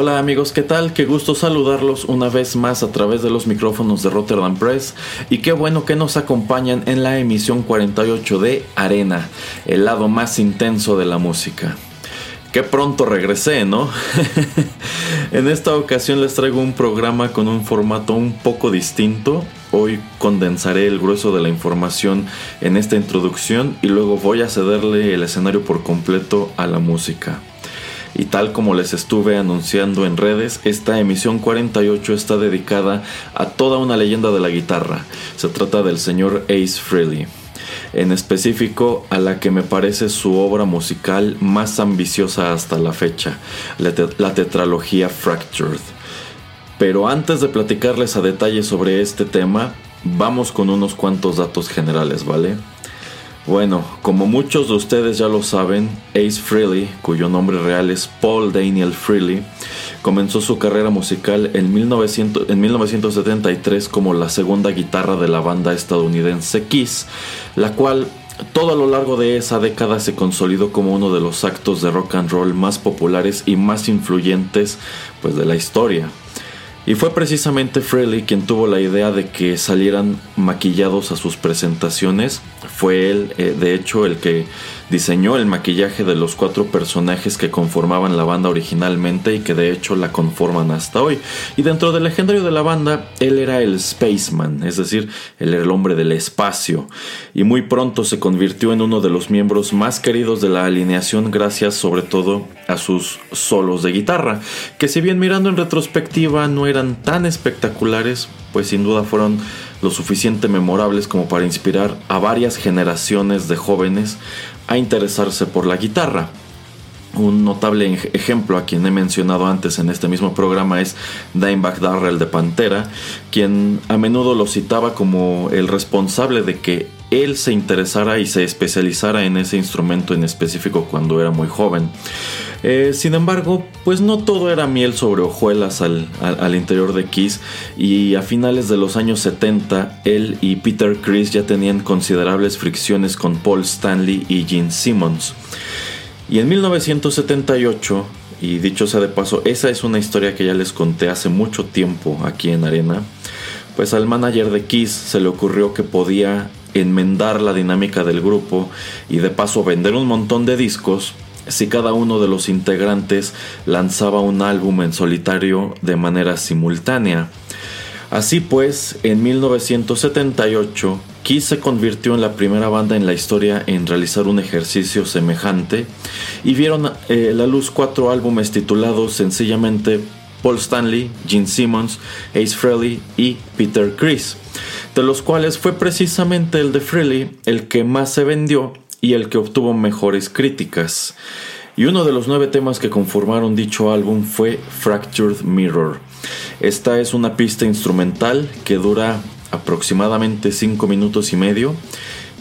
Hola amigos, ¿qué tal? Qué gusto saludarlos una vez más a través de los micrófonos de Rotterdam Press y qué bueno que nos acompañan en la emisión 48 de Arena, el lado más intenso de la música. Qué pronto regresé, ¿no? en esta ocasión les traigo un programa con un formato un poco distinto. Hoy condensaré el grueso de la información en esta introducción y luego voy a cederle el escenario por completo a la música. Y tal como les estuve anunciando en redes, esta emisión 48 está dedicada a toda una leyenda de la guitarra. Se trata del señor Ace Frehley. En específico a la que me parece su obra musical más ambiciosa hasta la fecha, la, la tetralogía Fractured. Pero antes de platicarles a detalle sobre este tema, vamos con unos cuantos datos generales, ¿vale? Bueno, como muchos de ustedes ya lo saben, Ace Frehley, cuyo nombre real es Paul Daniel Frehley, comenzó su carrera musical en, 1900, en 1973 como la segunda guitarra de la banda estadounidense Kiss, la cual todo a lo largo de esa década se consolidó como uno de los actos de rock and roll más populares y más influyentes pues, de la historia. Y fue precisamente Frehley quien tuvo la idea de que salieran maquillados a sus presentaciones. Fue él, eh, de hecho, el que diseñó el maquillaje de los cuatro personajes que conformaban la banda originalmente y que de hecho la conforman hasta hoy. Y dentro del legendario de la banda, él era el Spaceman, es decir, él era el hombre del espacio. Y muy pronto se convirtió en uno de los miembros más queridos de la alineación gracias sobre todo a sus solos de guitarra, que si bien mirando en retrospectiva no eran tan espectaculares, pues sin duda fueron lo suficiente memorables como para inspirar a varias generaciones de jóvenes a interesarse por la guitarra. Un notable ejemplo a quien he mencionado antes en este mismo programa es Dimebag Darrell de Pantera, quien a menudo lo citaba como el responsable de que él se interesara y se especializara en ese instrumento en específico cuando era muy joven. Eh, sin embargo, pues no todo era miel sobre hojuelas al, al, interior de Kiss y a finales de los años 70 él y Peter Chris ya tenían considerables fricciones con Paul Stanley y Gene Simmons. Y en 1978, y dicho sea de paso, esa es una historia que ya les conté hace mucho tiempo aquí en Arena, pues al manager de Kiss se le ocurrió que podía enmendar la dinámica del grupo y de paso vender un montón de discos si cada uno de los integrantes lanzaba un álbum en solitario de manera simultánea. Así pues, en 1978, Kiss se convirtió en la primera banda en la historia en realizar un ejercicio semejante y vieron eh, la luz cuatro álbumes titulados sencillamente Paul Stanley, Gene Simmons, Ace Frehley y Peter Chris, de los cuales fue precisamente el de Frehley el que más se vendió y el que obtuvo mejores críticas. Y uno de los nueve temas que conformaron dicho álbum fue Fractured Mirror. Esta es una pista instrumental que dura aproximadamente 5 minutos y medio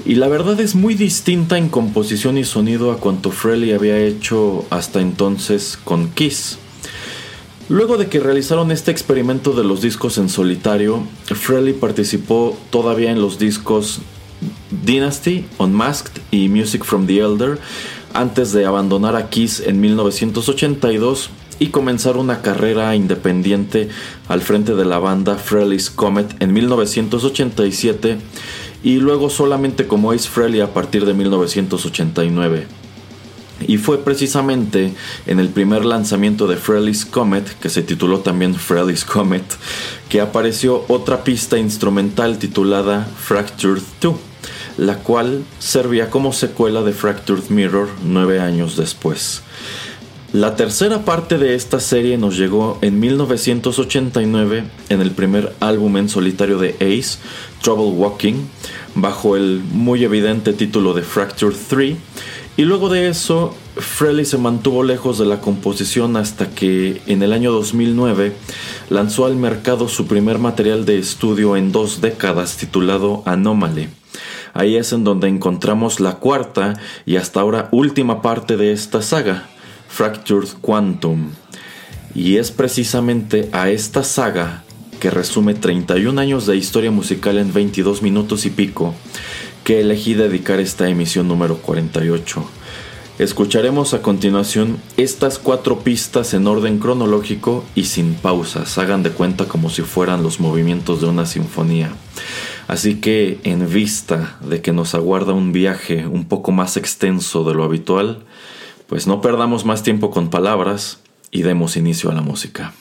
y la verdad es muy distinta en composición y sonido a cuanto Frehley había hecho hasta entonces con Kiss. Luego de que realizaron este experimento de los discos en solitario, Frehley participó todavía en los discos Dynasty, Unmasked y Music from the Elder antes de abandonar a Kiss en 1982 y comenzar una carrera independiente al frente de la banda Frehley's Comet en 1987 y luego solamente como Ace Frehley a partir de 1989. Y fue precisamente en el primer lanzamiento de Frehley's Comet, que se tituló también Frehley's Comet, que apareció otra pista instrumental titulada Fractured 2 la cual servía como secuela de Fractured Mirror nueve años después. La tercera parte de esta serie nos llegó en 1989 en el primer álbum en solitario de Ace, Trouble Walking, bajo el muy evidente título de Fracture 3, y luego de eso Frehley se mantuvo lejos de la composición hasta que en el año 2009 lanzó al mercado su primer material de estudio en dos décadas titulado Anomaly. Ahí es en donde encontramos la cuarta y hasta ahora última parte de esta saga, Fractured Quantum. Y es precisamente a esta saga, que resume 31 años de historia musical en 22 minutos y pico, que elegí dedicar esta emisión número 48. Escucharemos a continuación estas cuatro pistas en orden cronológico y sin pausas, hagan de cuenta como si fueran los movimientos de una sinfonía. Así que en vista de que nos aguarda un viaje un poco más extenso de lo habitual, pues no perdamos más tiempo con palabras y demos inicio a la música.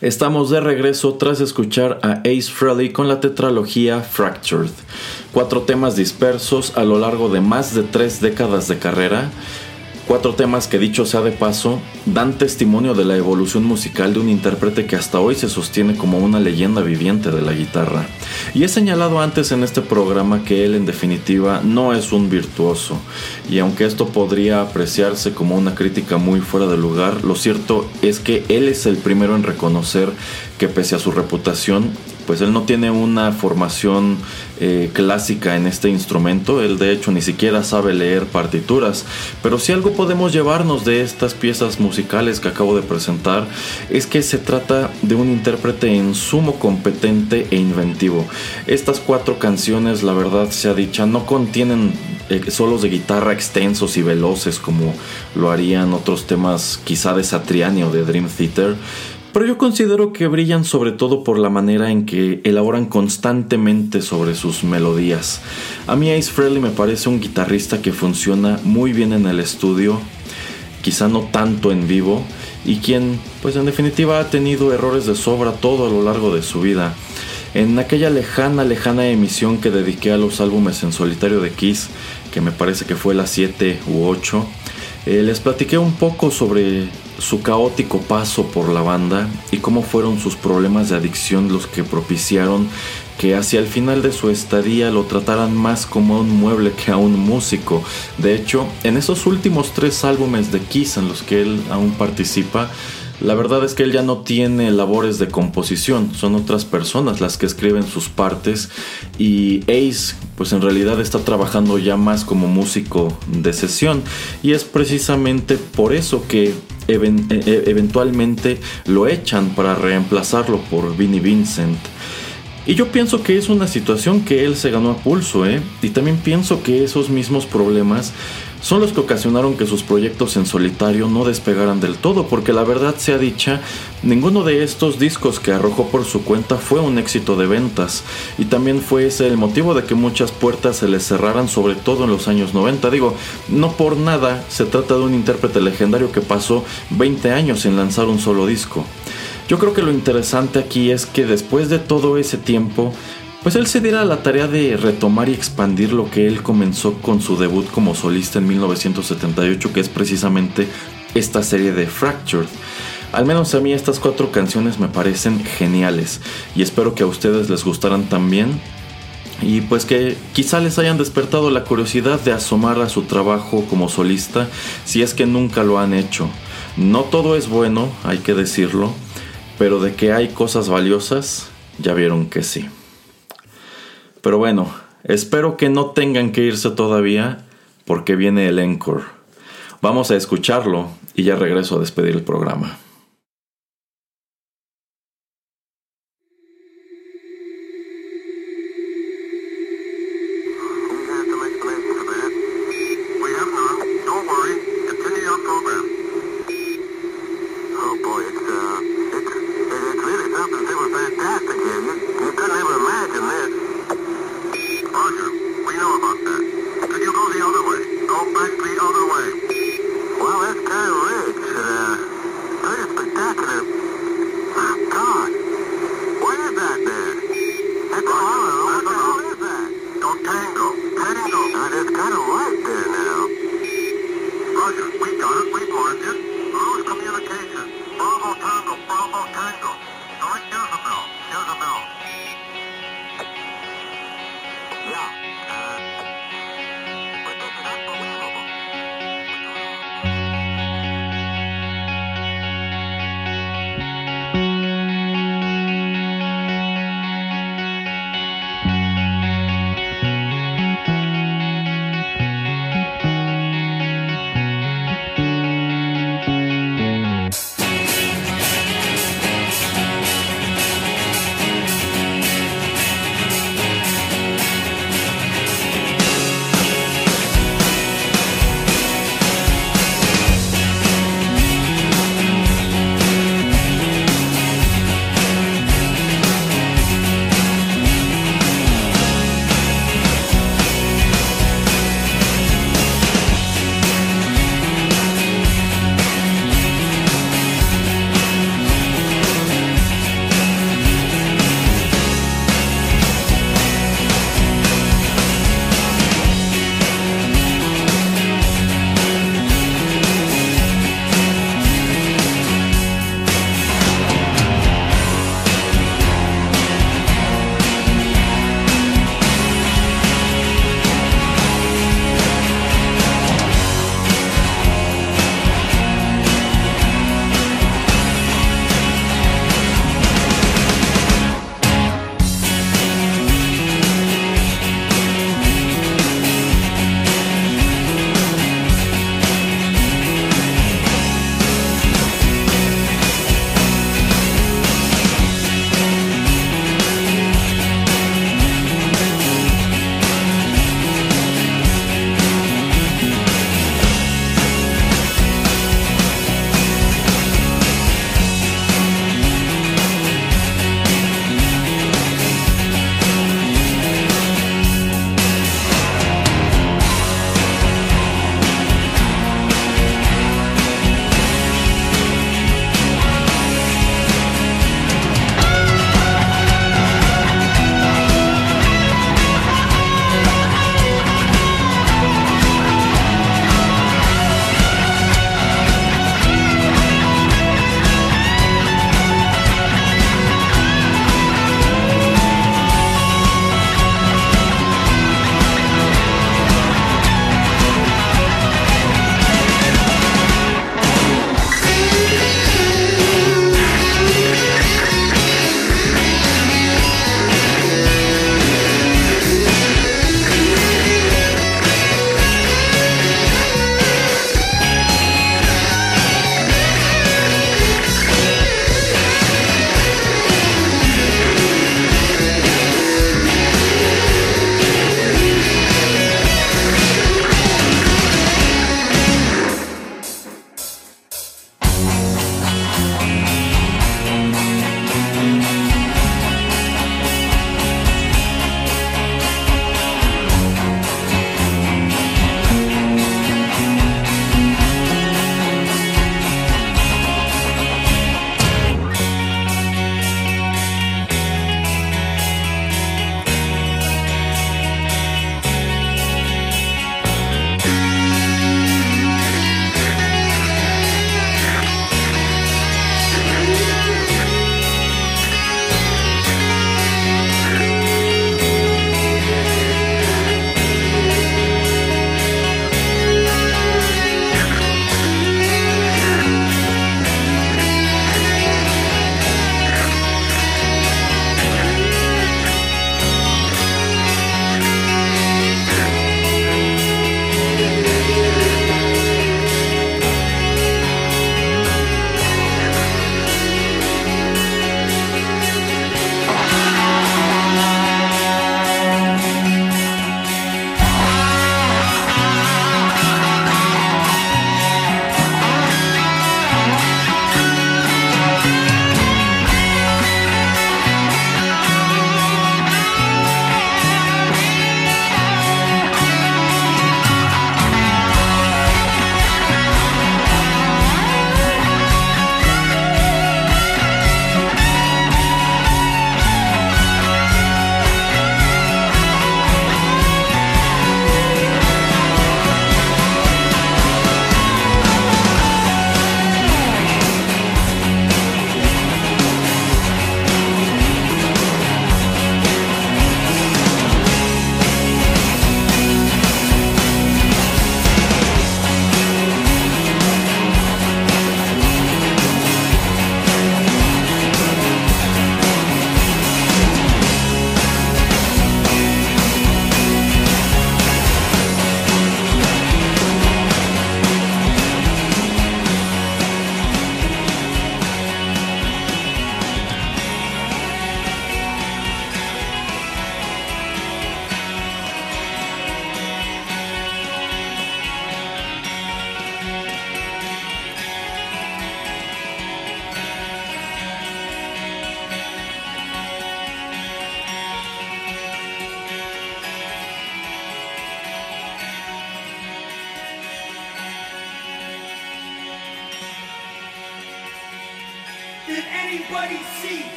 Estamos de regreso tras escuchar a Ace Frehley con la tetralogía Fractured. Cuatro temas dispersos a lo largo de más de tres décadas de carrera Cuatro temas que dicho sea de paso, dan testimonio de la evolución musical de un intérprete que hasta hoy se sostiene como una leyenda viviente de la guitarra. Y he señalado antes en este programa que él en definitiva no es un virtuoso, y aunque esto podría apreciarse como una crítica muy fuera de lugar, lo cierto es que él es el primero en reconocer que pese a su reputación, pues él no tiene una formación eh, clásica en este instrumento, él de hecho ni siquiera sabe leer partituras, pero si algo podemos llevarnos de estas piezas musicales que acabo de presentar es que se trata de un intérprete en sumo competente e inventivo. Estas cuatro canciones, la verdad sea dicha, no contienen eh, solos de guitarra extensos y veloces como lo harían otros temas quizá de Satriani o de Dream Theater, pero yo considero que brillan sobre todo por la manera en que elaboran constantemente sobre sus melodías. A mí Ace Frehley me parece un guitarrista que funciona muy bien en el estudio, quizá no tanto en vivo, y quien pues en definitiva ha tenido errores de sobra todo a lo largo de su vida. En aquella lejana, lejana emisión que dediqué a los álbumes en solitario de Kiss, que me parece que fue la 7 u 8, eh, les platiqué un poco sobre su caótico paso por la banda y cómo fueron sus problemas de adicción los que propiciaron que hacia el final de su estadía lo trataran más como a un mueble que a un músico. De hecho, en esos últimos tres álbumes de Kiss en los que él aún participa, la verdad es que él ya no tiene labores de composición, son otras personas las que escriben sus partes y Ace pues en realidad está trabajando ya más como músico de sesión y es precisamente por eso que e, e, eventualmente lo echan para reemplazarlo por Vinnie Vincent. Y yo pienso que es una situación que él se ganó a pulso, ¿eh? Y también pienso que esos mismos problemas son los que ocasionaron que sus proyectos en solitario no despegaran del todo, porque la verdad sea dicha, ninguno de estos discos que arrojó por su cuenta fue un éxito de ventas, y también fue ese el motivo de que muchas puertas se les cerraran, sobre todo en los años 90. Digo, no por nada se trata de un intérprete legendario que pasó 20 años sin lanzar un solo disco. Yo creo que lo interesante aquí es que después de todo ese tiempo, pues él se diera la tarea de retomar y expandir lo que él comenzó con su debut como solista en 1978, que es precisamente esta serie de Fractured. Al menos a mí estas cuatro canciones me parecen geniales y espero que a ustedes les gustaran también y pues que quizá les hayan despertado la curiosidad de asomar a su trabajo como solista si es que nunca lo han hecho. No todo es bueno, hay que decirlo, pero de que hay cosas valiosas, ya vieron que sí. Pero bueno, espero que no tengan que irse todavía porque viene el encore. Vamos a escucharlo y ya regreso a despedir el programa.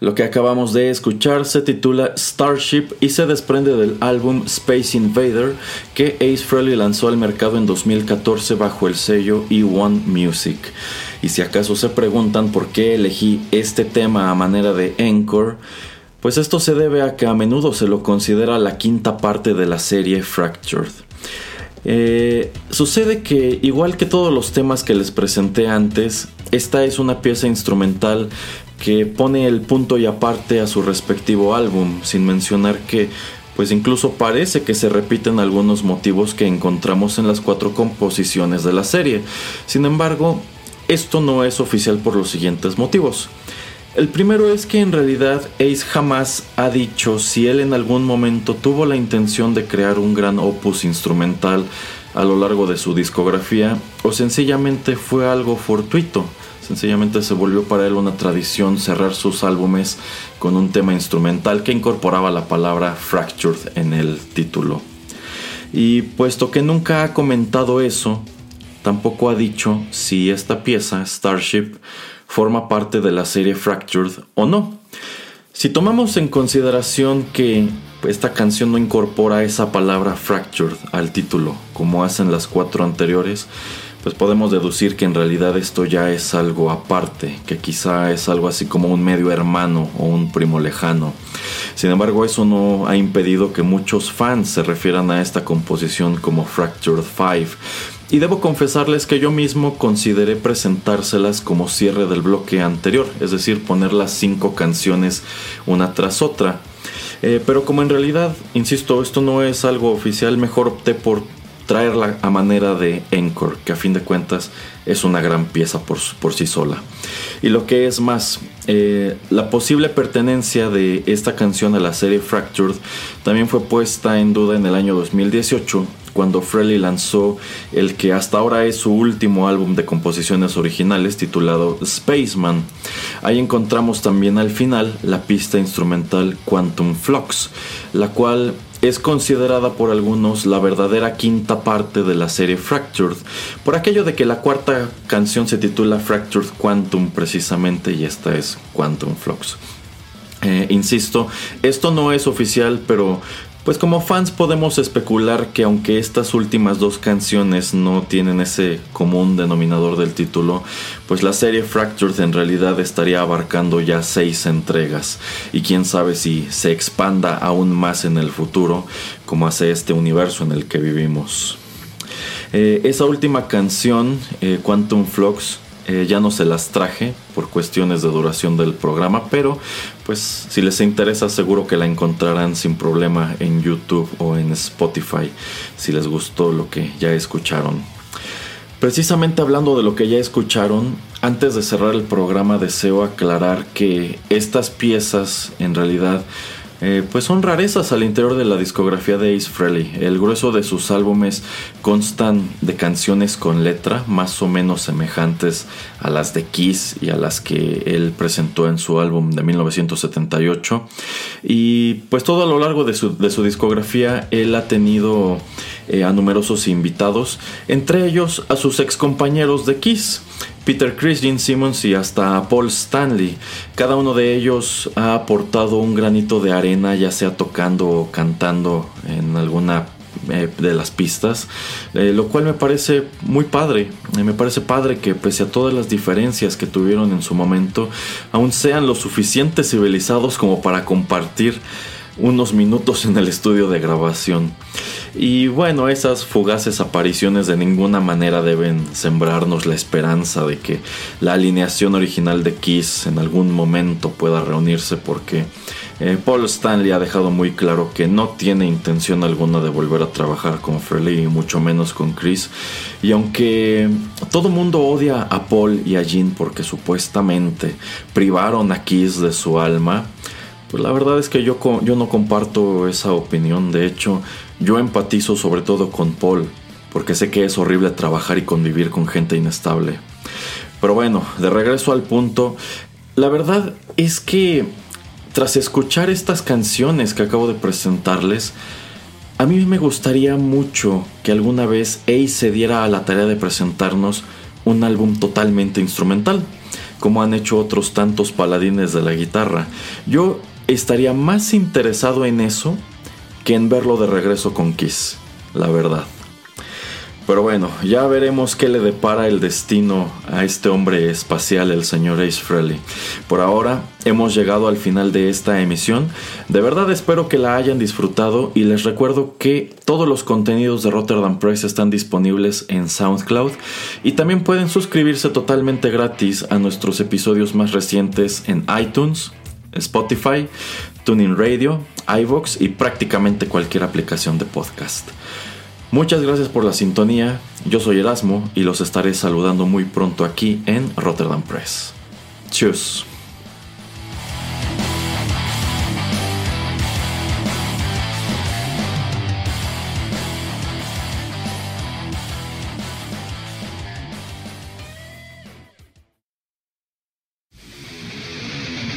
Lo que acabamos de escuchar se titula Starship y se desprende del álbum Space Invader que Ace Frehley lanzó al mercado en 2014 bajo el sello E1 Music. Y si acaso se preguntan por qué elegí este tema a manera de encore, pues esto se debe a que a menudo se lo considera la quinta parte de la serie Fractured. Eh, sucede que, igual que todos los temas que les presenté antes, esta es una pieza instrumental que pone el punto y aparte a su respectivo álbum, sin mencionar que pues incluso parece que se repiten algunos motivos que encontramos en las cuatro composiciones de la serie. Sin embargo, esto no es oficial por los siguientes motivos. El primero es que en realidad Ace jamás ha dicho si él en algún momento tuvo la intención de crear un gran opus instrumental a lo largo de su discografía o sencillamente fue algo fortuito. Sencillamente se volvió para él una tradición cerrar sus álbumes con un tema instrumental que incorporaba la palabra fractured en el título. Y puesto que nunca ha comentado eso, tampoco ha dicho si esta pieza, Starship, forma parte de la serie Fractured o no. Si tomamos en consideración que esta canción no incorpora esa palabra fractured al título, como hacen las cuatro anteriores, pues podemos deducir que en realidad esto ya es algo aparte, que quizá es algo así como un medio hermano o un primo lejano. Sin embargo, eso no ha impedido que muchos fans se refieran a esta composición como Fractured 5. Y debo confesarles que yo mismo consideré presentárselas como cierre del bloque anterior, es decir, poner las cinco canciones una tras otra. Eh, pero como en realidad, insisto, esto no es algo oficial, mejor opté por traerla a manera de encore, que a fin de cuentas es una gran pieza por, por sí sola. Y lo que es más, eh, la posible pertenencia de esta canción a la serie Fractured también fue puesta en duda en el año 2018 cuando Frehley lanzó el que hasta ahora es su último álbum de composiciones originales titulado Spaceman. Ahí encontramos también al final la pista instrumental Quantum Flux, la cual es considerada por algunos la verdadera quinta parte de la serie Fractured, por aquello de que la cuarta canción se titula Fractured Quantum precisamente y esta es Quantum Flux. Eh, insisto, esto no es oficial, pero pues como fans podemos especular que aunque estas últimas dos canciones no tienen ese común denominador del título, pues la serie Fractured en realidad estaría abarcando ya seis entregas y quién sabe si se expanda aún más en el futuro como hace este universo en el que vivimos. Eh, esa última canción, eh, Quantum Flux, eh, ya no se las traje por cuestiones de duración del programa, pero pues si les interesa seguro que la encontrarán sin problema en YouTube o en Spotify si les gustó lo que ya escucharon. Precisamente hablando de lo que ya escucharon, antes de cerrar el programa deseo aclarar que estas piezas en realidad eh, pues son rarezas al interior de la discografía de Ace Frehley. El grueso de sus álbumes constan de canciones con letra más o menos semejantes a las de Kiss y a las que él presentó en su álbum de 1978. Y pues todo a lo largo de su, discografía él ha tenido eh, a numerosos invitados, entre ellos a sus ex compañeros de Kiss. Peter Chris, Gene Simmons y hasta Paul Stanley. Cada uno de ellos ha aportado un granito de arena, ya sea tocando o cantando en alguna eh, de las pistas, eh, lo cual me parece muy padre. Me parece padre que pese a todas las diferencias que tuvieron en su momento, aún sean lo suficiente civilizados como para compartir unos minutos en el estudio de grabación. Y bueno, esas fugaces apariciones de ninguna manera deben sembrarnos la esperanza de que la alineación original de Kiss en algún momento pueda reunirse porque eh, Paul Stanley ha dejado muy claro que no tiene intención alguna de volver a trabajar con Frehley y mucho menos con Chris. Y aunque todo mundo odia a Paul y a Jean porque supuestamente privaron a Kiss de su alma, pues la verdad es que yo, yo no comparto esa opinión. De hecho, yo empatizo sobre todo con Paul. porque sé que es horrible trabajar y convivir con gente inestable. Pero bueno, de regreso al punto, la verdad es que tras escuchar estas canciones que acabo de presentarles, a mí me gustaría mucho que alguna vez Ace se diera a la tarea de presentarnos un álbum totalmente instrumental, como han hecho otros tantos paladines de la guitarra. Yo estaría más interesado en eso que en verlo de regreso con Kiss, la verdad. Pero bueno, ya veremos qué le depara el destino a este hombre espacial, el señor Ace Frehley. Por ahora hemos llegado al final de esta emisión. De verdad espero que la hayan disfrutado y les recuerdo que todos los contenidos de Rotterdam Press están disponibles en SoundCloud y también pueden suscribirse totalmente gratis a nuestros episodios más recientes en iTunes, Spotify, Tuning Radio, iVoox y prácticamente cualquier aplicación de podcast. Muchas gracias por la sintonía, yo soy Erasmo y los estaré saludando muy pronto aquí en Rotterdam Press. Tschüss.